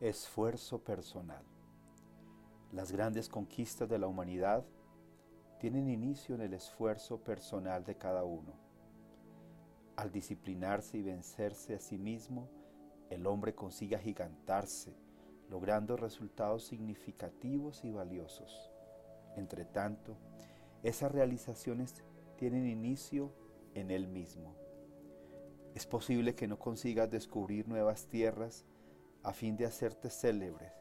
Esfuerzo personal. Las grandes conquistas de la humanidad tienen inicio en el esfuerzo personal de cada uno. Al disciplinarse y vencerse a sí mismo, el hombre consigue agigantarse, logrando resultados significativos y valiosos. Entre tanto, esas realizaciones tienen inicio en él mismo. Es posible que no consigas descubrir nuevas tierras a fin de hacerte célebres.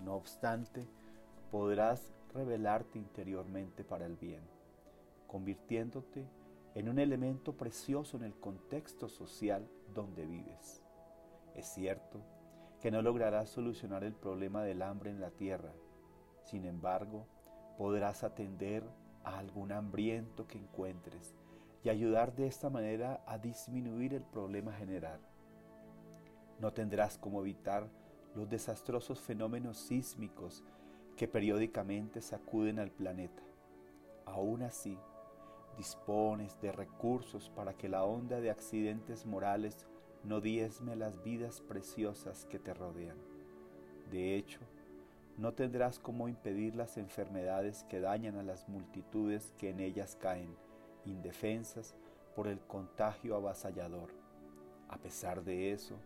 No obstante, podrás revelarte interiormente para el bien, convirtiéndote en un elemento precioso en el contexto social donde vives. Es cierto que no lograrás solucionar el problema del hambre en la tierra, sin embargo, podrás atender a algún hambriento que encuentres y ayudar de esta manera a disminuir el problema general. No tendrás como evitar los desastrosos fenómenos sísmicos que periódicamente sacuden al planeta. Aún así, dispones de recursos para que la onda de accidentes morales no diezme las vidas preciosas que te rodean. De hecho, no tendrás cómo impedir las enfermedades que dañan a las multitudes que en ellas caen, indefensas por el contagio avasallador. A pesar de eso,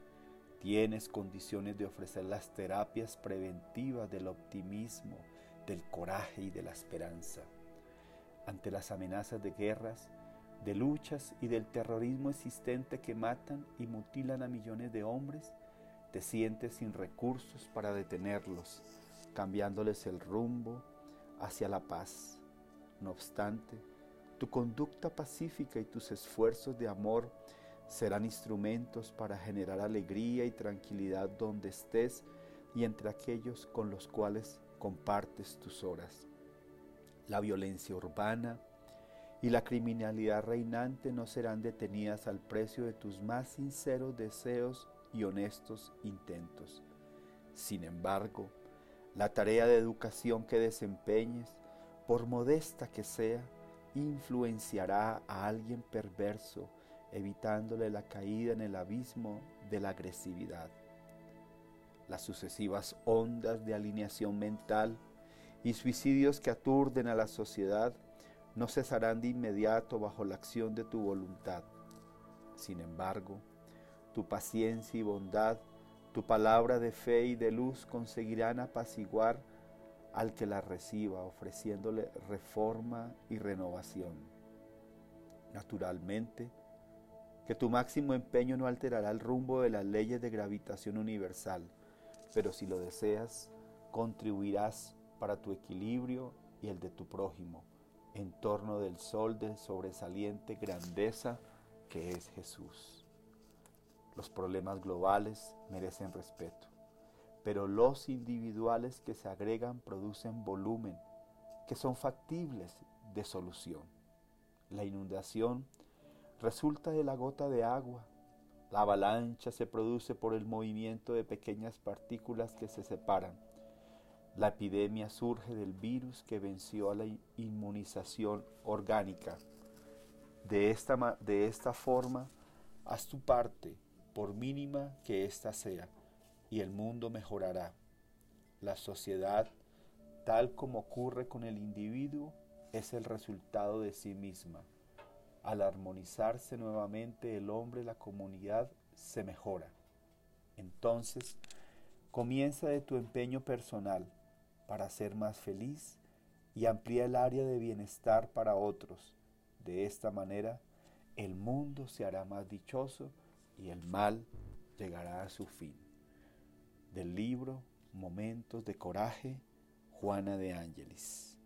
tienes condiciones de ofrecer las terapias preventivas del optimismo, del coraje y de la esperanza. Ante las amenazas de guerras, de luchas y del terrorismo existente que matan y mutilan a millones de hombres, te sientes sin recursos para detenerlos, cambiándoles el rumbo hacia la paz. No obstante, tu conducta pacífica y tus esfuerzos de amor serán instrumentos para generar alegría y tranquilidad donde estés y entre aquellos con los cuales compartes tus horas. La violencia urbana y la criminalidad reinante no serán detenidas al precio de tus más sinceros deseos y honestos intentos. Sin embargo, la tarea de educación que desempeñes, por modesta que sea, influenciará a alguien perverso, evitándole la caída en el abismo de la agresividad. Las sucesivas ondas de alineación mental y suicidios que aturden a la sociedad no cesarán de inmediato bajo la acción de tu voluntad. Sin embargo, tu paciencia y bondad, tu palabra de fe y de luz conseguirán apaciguar al que la reciba, ofreciéndole reforma y renovación. Naturalmente, que tu máximo empeño no alterará el rumbo de las leyes de gravitación universal, pero si lo deseas, contribuirás para tu equilibrio y el de tu prójimo, en torno del sol de sobresaliente grandeza que es Jesús. Los problemas globales merecen respeto pero los individuales que se agregan producen volumen, que son factibles de solución. La inundación resulta de la gota de agua, la avalancha se produce por el movimiento de pequeñas partículas que se separan. La epidemia surge del virus que venció a la inmunización orgánica. De esta, de esta forma, haz tu parte, por mínima que ésta sea y el mundo mejorará. La sociedad, tal como ocurre con el individuo, es el resultado de sí misma. Al armonizarse nuevamente el hombre, la comunidad se mejora. Entonces, comienza de tu empeño personal para ser más feliz y amplía el área de bienestar para otros. De esta manera, el mundo se hará más dichoso y el mal llegará a su fin del libro Momentos de Coraje, Juana de Ángeles.